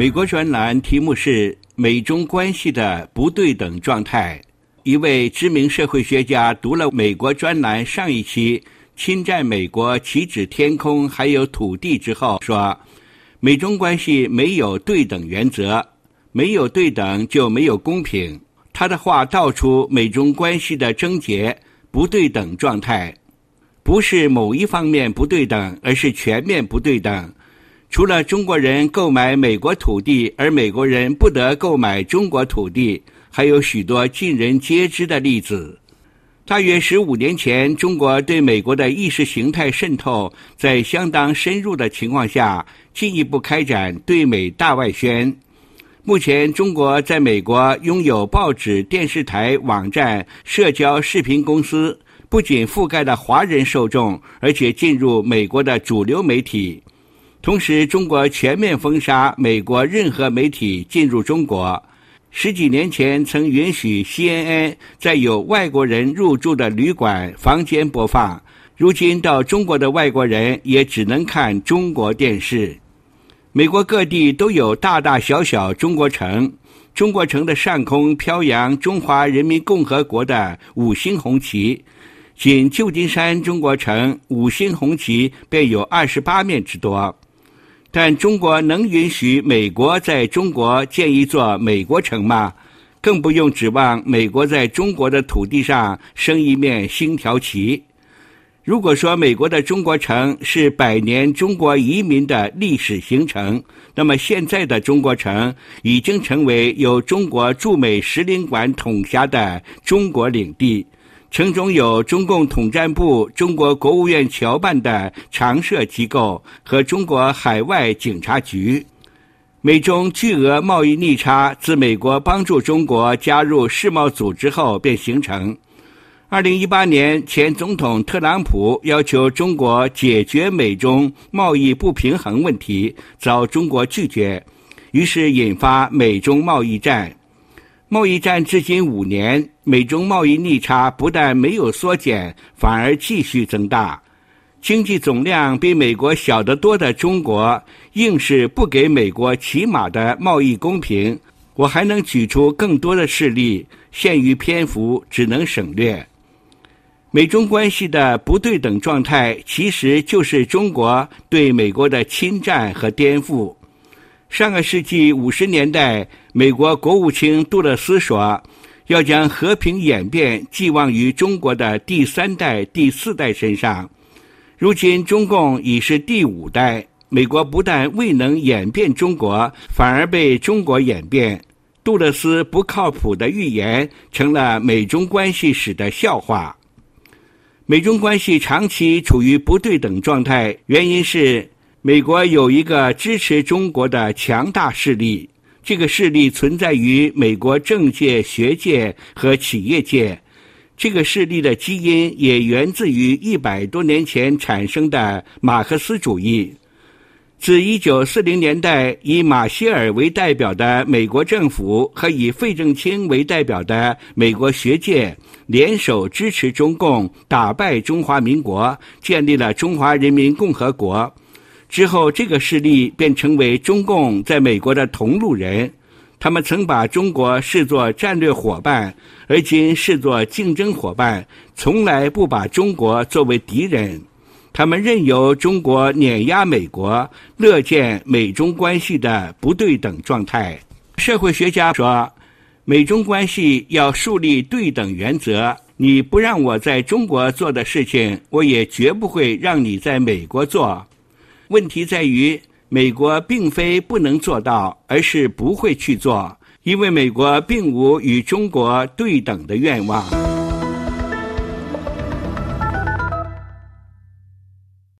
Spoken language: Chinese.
美国专栏题目是“美中关系的不对等状态”。一位知名社会学家读了美国专栏上一期“侵占美国岂止天空，还有土地”之后说：“美中关系没有对等原则，没有对等就没有公平。”他的话道出美中关系的症结：不对等状态。不是某一方面不对等，而是全面不对等。除了中国人购买美国土地，而美国人不得购买中国土地，还有许多尽人皆知的例子。大约十五年前，中国对美国的意识形态渗透在相当深入的情况下，进一步开展对美大外宣。目前，中国在美国拥有报纸、电视台、网站、社交视频公司。不仅覆盖了华人受众，而且进入美国的主流媒体。同时，中国全面封杀美国任何媒体进入中国。十几年前曾允许 CNN 在有外国人入住的旅馆房间播放，如今到中国的外国人也只能看中国电视。美国各地都有大大小小中国城，中国城的上空飘扬中华人民共和国的五星红旗。仅旧金山中国城五星红旗便有二十八面之多，但中国能允许美国在中国建一座美国城吗？更不用指望美国在中国的土地上升一面星条旗。如果说美国的中国城是百年中国移民的历史形成，那么现在的中国城已经成为由中国驻美使领馆统辖的中国领地。城中有中共统战部、中国国务院侨办的常设机构和中国海外警察局。美中巨额贸易逆差自美国帮助中国加入世贸组织后便形成。二零一八年，前总统特朗普要求中国解决美中贸易不平衡问题，遭中国拒绝，于是引发美中贸易战。贸易战至今五年，美中贸易逆差不但没有缩减，反而继续增大。经济总量比美国小得多的中国，硬是不给美国起码的贸易公平。我还能举出更多的事例，限于篇幅，只能省略。美中关系的不对等状态，其实就是中国对美国的侵占和颠覆。上个世纪五十年代，美国国务卿杜勒斯说：“要将和平演变寄望于中国的第三代、第四代身上。”如今，中共已是第五代，美国不但未能演变中国，反而被中国演变。杜勒斯不靠谱的预言成了美中关系史的笑话。美中关系长期处于不对等状态，原因是。美国有一个支持中国的强大势力，这个势力存在于美国政界、学界和企业界。这个势力的基因也源自于一百多年前产生的马克思主义。自一九四零年代，以马歇尔为代表的美国政府和以费正清为代表的美国学界联手支持中共，打败中华民国，建立了中华人民共和国。之后，这个势力便成为中共在美国的同路人。他们曾把中国视作战略伙伴，而今视作竞争伙伴，从来不把中国作为敌人。他们任由中国碾压美国，乐见美中关系的不对等状态。社会学家说，美中关系要树立对等原则。你不让我在中国做的事情，我也绝不会让你在美国做。问题在于，美国并非不能做到，而是不会去做，因为美国并无与中国对等的愿望。